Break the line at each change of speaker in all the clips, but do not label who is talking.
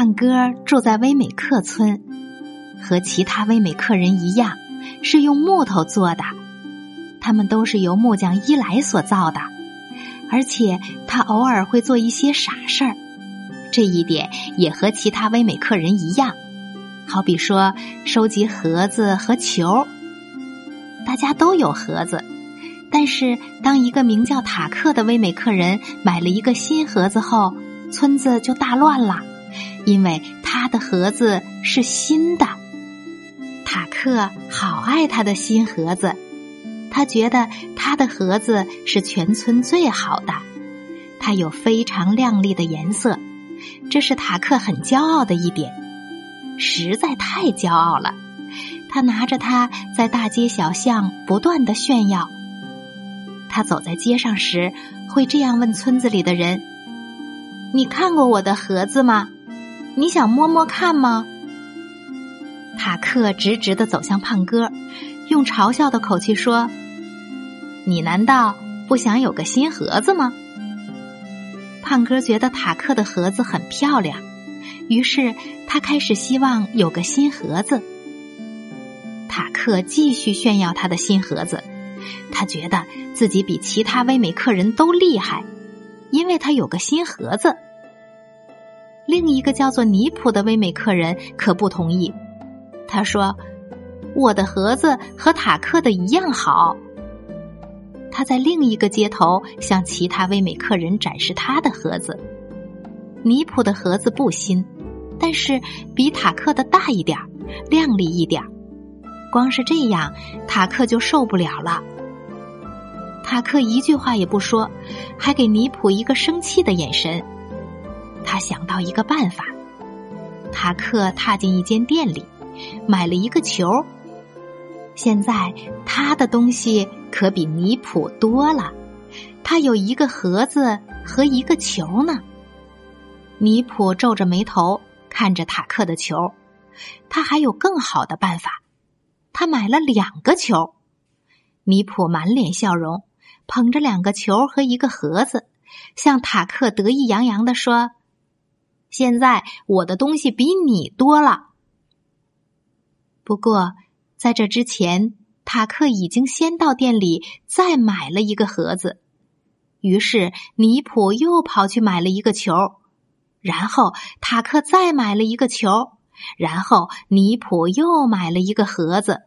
胖哥住在威美克村，和其他威美克人一样，是用木头做的。他们都是由木匠伊莱所造的，而且他偶尔会做一些傻事儿。这一点也和其他威美克人一样，好比说收集盒子和球。大家都有盒子。但是，当一个名叫塔克的威美克人买了一个新盒子后，村子就大乱了，因为他的盒子是新的。塔克好爱他的新盒子，他觉得他的盒子是全村最好的，它有非常亮丽的颜色，这是塔克很骄傲的一点，实在太骄傲了。他拿着它在大街小巷不断的炫耀。他走在街上时，会这样问村子里的人：“你看过我的盒子吗？你想摸摸看吗？”塔克直直的走向胖哥，用嘲笑的口气说：“你难道不想有个新盒子吗？”胖哥觉得塔克的盒子很漂亮，于是他开始希望有个新盒子。塔克继续炫耀他的新盒子。他觉得自己比其他威美克人都厉害，因为他有个新盒子。另一个叫做尼普的威美客人可不同意，他说：“我的盒子和塔克的一样好。”他在另一个街头向其他威美客人展示他的盒子。尼普的盒子不新，但是比塔克的大一点儿亮丽一点儿光是这样，塔克就受不了了。塔克一句话也不说，还给尼普一个生气的眼神。他想到一个办法。塔克踏进一间店里，买了一个球。现在他的东西可比尼普多了，他有一个盒子和一个球呢。尼普皱着眉头看着塔克的球，他还有更好的办法。他买了两个球。尼普满脸笑容。捧着两个球和一个盒子，向塔克得意洋洋的说：“现在我的东西比你多了。”不过，在这之前，塔克已经先到店里再买了一个盒子。于是，尼普又跑去买了一个球，然后塔克再买了一个球，然后尼普又买了一个盒子。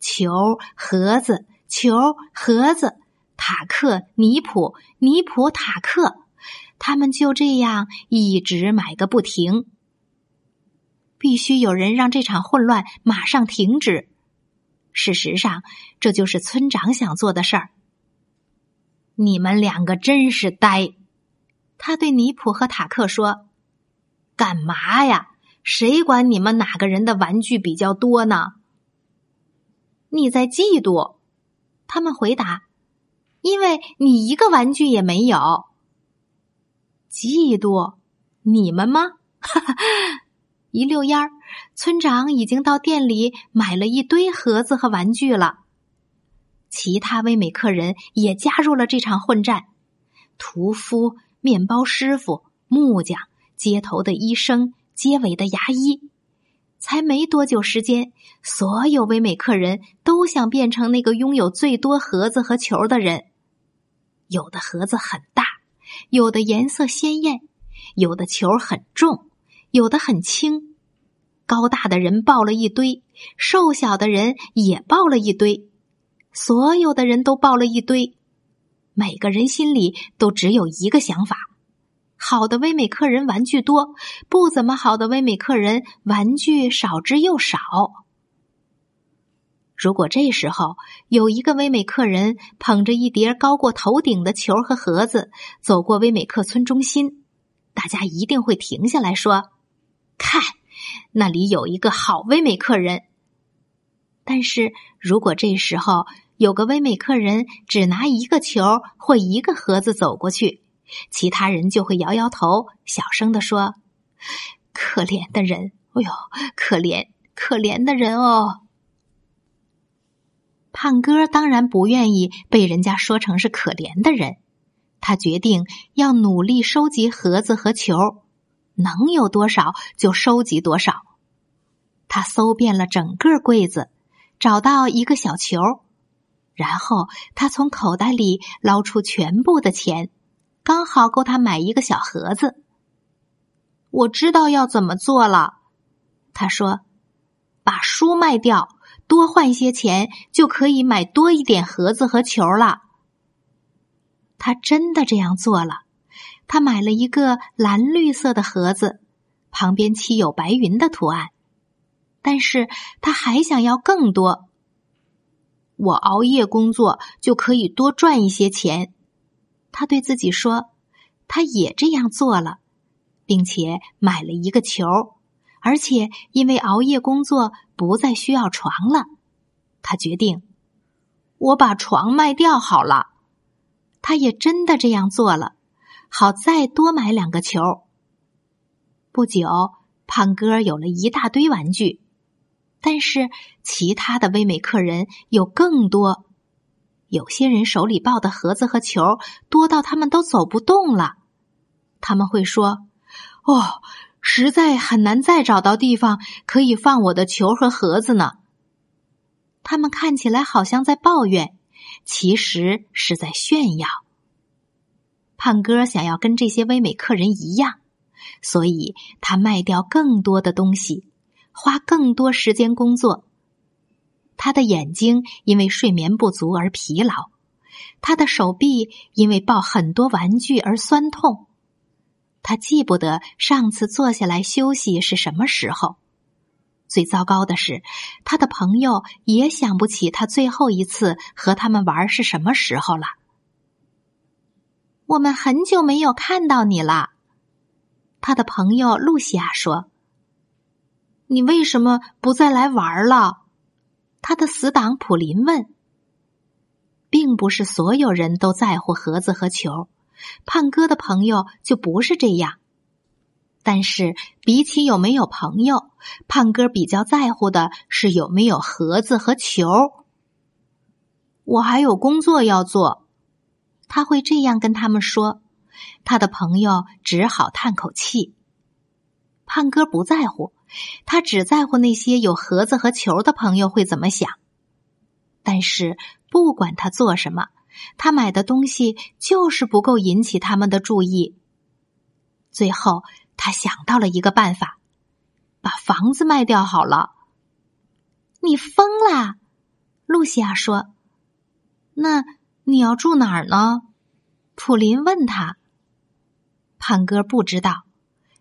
球、盒子、球、盒子。塔克、尼普、尼普、塔克，他们就这样一直买个不停。必须有人让这场混乱马上停止。事实上，这就是村长想做的事儿。你们两个真是呆！他对尼普和塔克说：“干嘛呀？谁管你们哪个人的玩具比较多呢？”你在嫉妒？他们回答。因为你一个玩具也没有，嫉妒你们吗？哈哈！一溜烟儿，村长已经到店里买了一堆盒子和玩具了。其他威美客人也加入了这场混战：屠夫、面包师傅、木匠、街头的医生、街尾的牙医。才没多久时间，所有威美客人都想变成那个拥有最多盒子和球的人。有的盒子很大，有的颜色鲜艳，有的球很重，有的很轻。高大的人抱了一堆，瘦小的人也抱了一堆，所有的人都抱了一堆。每个人心里都只有一个想法：好的威美克人玩具多，不怎么好的威美克人玩具少之又少。如果这时候有一个威美克人捧着一叠高过头顶的球和盒子走过威美克村中心，大家一定会停下来说：“看，那里有一个好威美客人。”但是如果这时候有个威美客人只拿一个球或一个盒子走过去，其他人就会摇摇头，小声的说：“可怜的人，哎呦，可怜可怜的人哦！”胖哥当然不愿意被人家说成是可怜的人，他决定要努力收集盒子和球，能有多少就收集多少。他搜遍了整个柜子。找到一个小球，然后他从口袋里捞出全部的钱，刚好够他买一个小盒子。我知道要怎么做了，他说：“把书卖掉，多换一些钱，就可以买多一点盒子和球了。”他真的这样做了，他买了一个蓝绿色的盒子，旁边漆有白云的图案。但是他还想要更多。我熬夜工作就可以多赚一些钱，他对自己说。他也这样做了，并且买了一个球，而且因为熬夜工作不再需要床了，他决定我把床卖掉好了。他也真的这样做了，好再多买两个球。不久，胖哥有了一大堆玩具。但是其他的威美客人有更多，有些人手里抱的盒子和球多到他们都走不动了。他们会说：“哦，实在很难再找到地方可以放我的球和盒子呢。”他们看起来好像在抱怨，其实是在炫耀。胖哥想要跟这些威美客人一样，所以他卖掉更多的东西。花更多时间工作，他的眼睛因为睡眠不足而疲劳，他的手臂因为抱很多玩具而酸痛，他记不得上次坐下来休息是什么时候。最糟糕的是，他的朋友也想不起他最后一次和他们玩是什么时候了。我们很久没有看到你了，他的朋友露西亚说。你为什么不再来玩了？他的死党普林问。并不是所有人都在乎盒子和球，胖哥的朋友就不是这样。但是比起有没有朋友，胖哥比较在乎的是有没有盒子和球。我还有工作要做，他会这样跟他们说。他的朋友只好叹口气。胖哥不在乎。他只在乎那些有盒子和球的朋友会怎么想，但是不管他做什么，他买的东西就是不够引起他们的注意。最后，他想到了一个办法，把房子卖掉好了。你疯啦！露西亚说。那你要住哪儿呢？普林问他。胖哥不知道，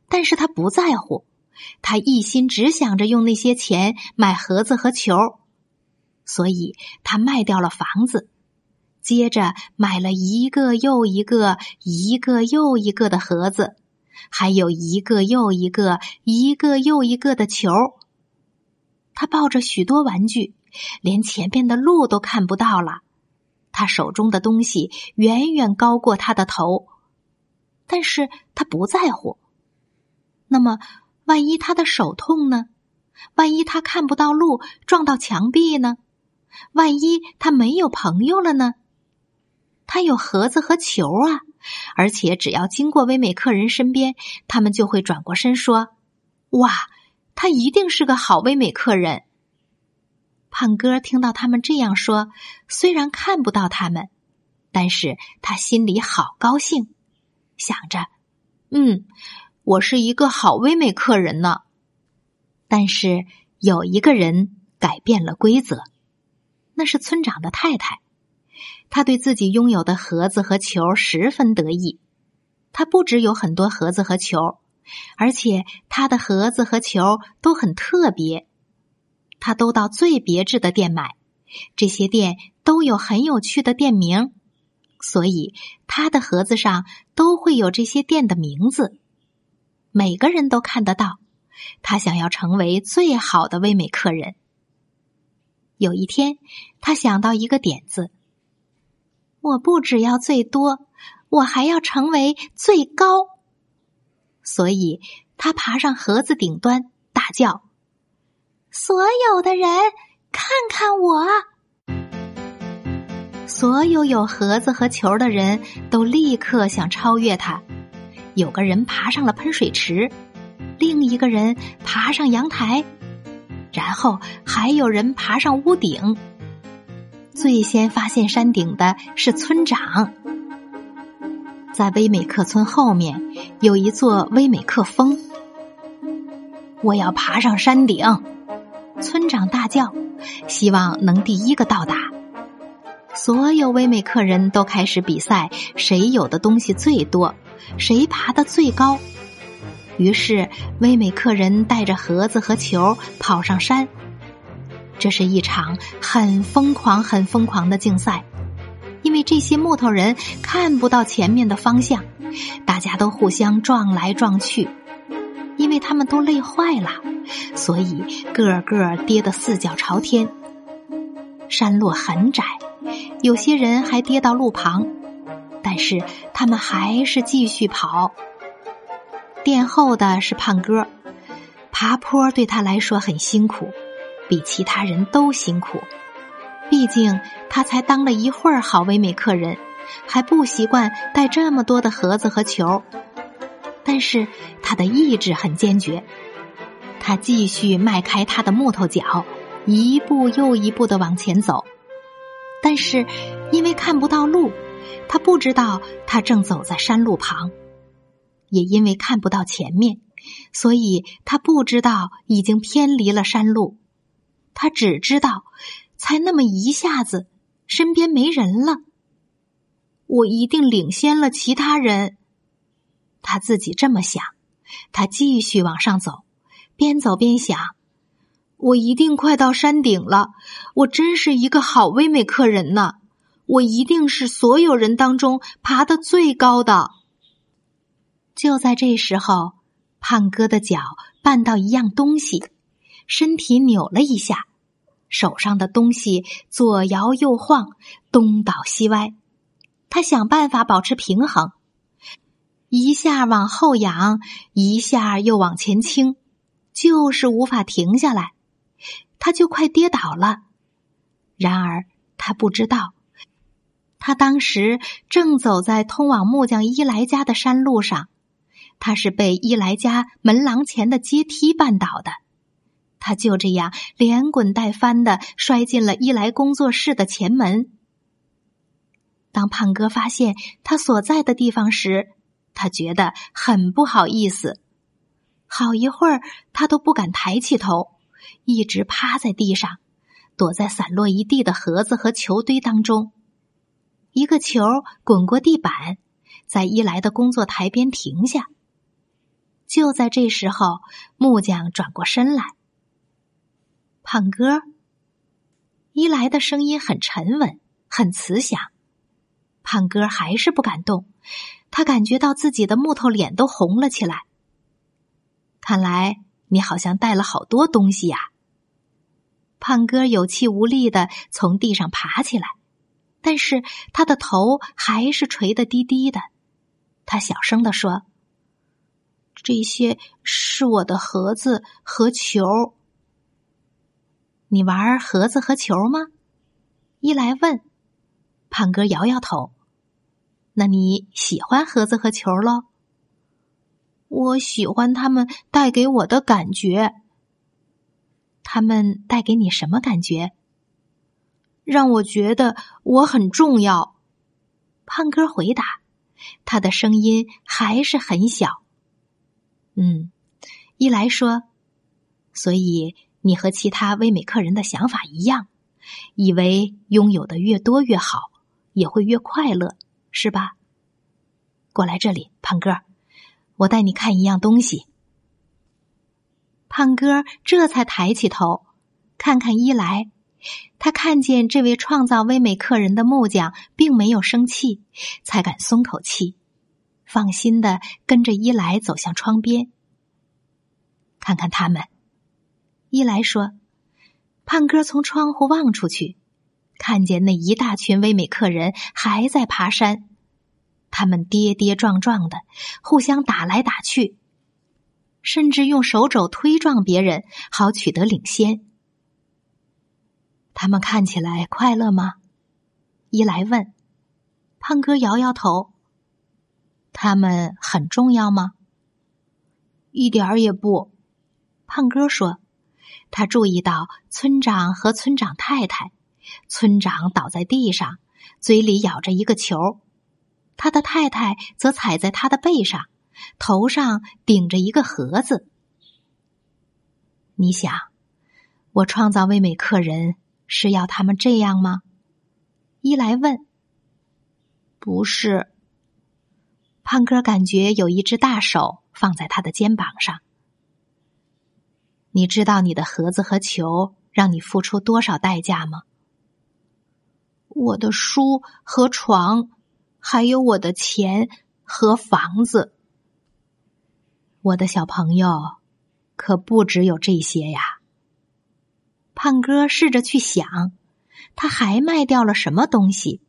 但是他不在乎。他一心只想着用那些钱买盒子和球，所以他卖掉了房子，接着买了一个又一个、一个又一个的盒子，还有一个又一个、一个又一个的球。他抱着许多玩具，连前面的路都看不到了。他手中的东西远远高过他的头，但是他不在乎。那么。万一他的手痛呢？万一他看不到路，撞到墙壁呢？万一他没有朋友了呢？他有盒子和球啊！而且只要经过威美客人身边，他们就会转过身说：“哇，他一定是个好威美客人。”胖哥听到他们这样说，虽然看不到他们，但是他心里好高兴，想着：“嗯。”我是一个好威美客人呢，但是有一个人改变了规则，那是村长的太太。他对自己拥有的盒子和球十分得意。他不只有很多盒子和球，而且他的盒子和球都很特别。他都到最别致的店买，这些店都有很有趣的店名，所以他的盒子上都会有这些店的名字。每个人都看得到。他想要成为最好的威美客人。有一天，他想到一个点子：我不只要最多，我还要成为最高。所以，他爬上盒子顶端，大叫：“所有的人，看看我！”所有有盒子和球的人都立刻想超越他。有个人爬上了喷水池，另一个人爬上阳台，然后还有人爬上屋顶。最先发现山顶的是村长。在威美克村后面有一座威美克峰，我要爬上山顶！村长大叫，希望能第一个到达。所有威美克人都开始比赛，谁有的东西最多，谁爬得最高。于是，威美克人带着盒子和球跑上山。这是一场很疯狂、很疯狂的竞赛。因为这些木头人看不到前面的方向，大家都互相撞来撞去。因为他们都累坏了，所以个个跌得四脚朝天。山路很窄，有些人还跌到路旁，但是他们还是继续跑。殿后的是胖哥，爬坡对他来说很辛苦，比其他人都辛苦。毕竟他才当了一会儿好唯美客人，还不习惯带这么多的盒子和球。但是他的意志很坚决，他继续迈开他的木头脚，一步又一步的往前走。但是因为看不到路，他不知道他正走在山路旁；也因为看不到前面，所以他不知道已经偏离了山路。他只知道。才那么一下子，身边没人了。我一定领先了其他人，他自己这么想。他继续往上走，边走边想：我一定快到山顶了。我真是一个好威美克人呢！我一定是所有人当中爬得最高的。就在这时候，胖哥的脚绊到一样东西，身体扭了一下。手上的东西左摇右晃，东倒西歪，他想办法保持平衡，一下往后仰，一下又往前倾，就是无法停下来，他就快跌倒了。然而他不知道，他当时正走在通往木匠伊莱家的山路上，他是被伊莱家门廊前的阶梯绊倒的。他就这样连滚带翻的摔进了伊莱工作室的前门。当胖哥发现他所在的地方时，他觉得很不好意思。好一会儿，他都不敢抬起头，一直趴在地上，躲在散落一地的盒子和球堆当中。一个球滚过地板，在伊莱的工作台边停下。就在这时候，木匠转过身来。胖哥，伊莱的声音很沉稳，很慈祥。胖哥还是不敢动，他感觉到自己的木头脸都红了起来。看来你好像带了好多东西呀。胖哥有气无力的从地上爬起来，但是他的头还是垂得低低的。他小声的说：“这些是我的盒子和球。”你玩盒子和球吗？一来问。胖哥摇摇头。那你喜欢盒子和球喽？我喜欢他们带给我的感觉。他们带给你什么感觉？让我觉得我很重要。胖哥回答，他的声音还是很小。嗯，一来说，所以。你和其他威美客人的想法一样，以为拥有的越多越好，也会越快乐，是吧？过来这里，胖哥，我带你看一样东西。胖哥这才抬起头，看看伊莱。他看见这位创造威美客人的木匠并没有生气，才敢松口气，放心的跟着伊莱走向窗边，看看他们。伊莱说：“胖哥从窗户望出去，看见那一大群唯美客人还在爬山，他们跌跌撞撞的，互相打来打去，甚至用手肘推撞别人，好取得领先。他们看起来快乐吗？”伊莱问。胖哥摇摇头。他们很重要吗？一点儿也不。胖哥说：“他注意到村长和村长太太，村长倒在地上，嘴里咬着一个球，他的太太则踩在他的背上，头上顶着一个盒子。你想，我创造威美客人是要他们这样吗？”伊莱问。不是，胖哥感觉有一只大手放在他的肩膀上。你知道你的盒子和球让你付出多少代价吗？我的书和床，还有我的钱和房子。我的小朋友，可不只有这些呀。胖哥试着去想，他还卖掉了什么东西。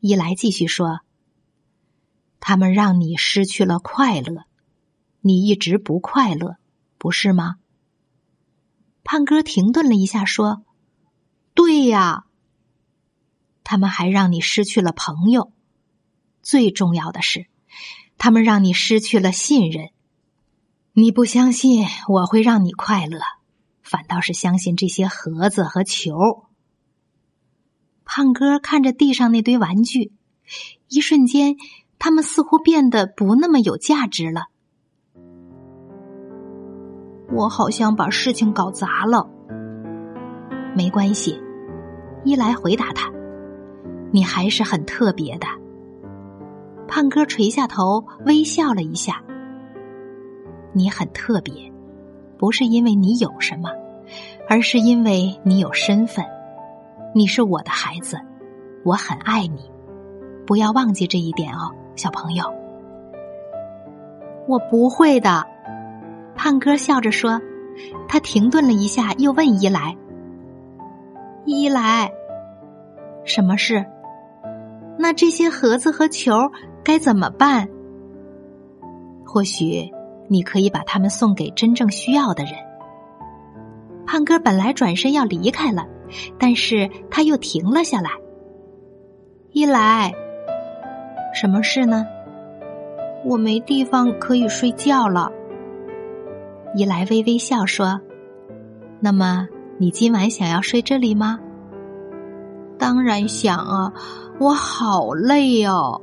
伊莱继续说：“他们让你失去了快乐，你一直不快乐，不是吗？”胖哥停顿了一下，说：“对呀。”他们还让你失去了朋友，最重要的是，他们让你失去了信任。你不相信我会让你快乐，反倒是相信这些盒子和球。胖哥看着地上那堆玩具，一瞬间，他们似乎变得不那么有价值了。我好像把事情搞砸了。没关系，伊莱回答他：“你还是很特别的。”胖哥垂下头，微笑了一下。你很特别，不是因为你有什么，而是因为你有身份。你是我的孩子，我很爱你，不要忘记这一点哦，小朋友。我不会的，胖哥笑着说。他停顿了一下，又问伊莱：“伊莱，什么事？那这些盒子和球该怎么办？或许你可以把它们送给真正需要的人。”胖哥本来转身要离开了。但是他又停了下来。伊莱，什么事呢？我没地方可以睡觉了。伊莱微微笑说：“那么你今晚想要睡这里吗？”当然想啊，我好累哦。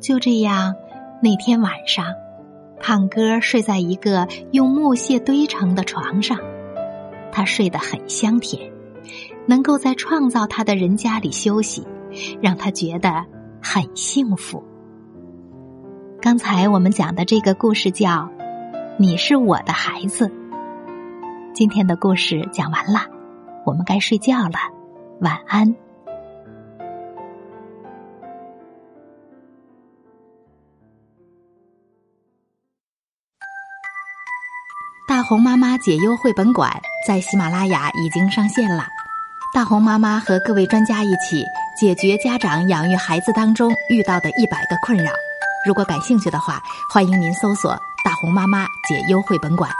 就这样，那天晚上，胖哥睡在一个用木屑堆成的床上。他睡得很香甜，能够在创造他的人家里休息，让他觉得很幸福。刚才我们讲的这个故事叫《你是我的孩子》。今天的故事讲完了，我们该睡觉了，晚安。大红妈妈解忧绘本馆。在喜马拉雅已经上线了，大红妈妈和各位专家一起解决家长养育孩子当中遇到的一百个困扰。如果感兴趣的话，欢迎您搜索“大红妈妈解忧绘本馆”。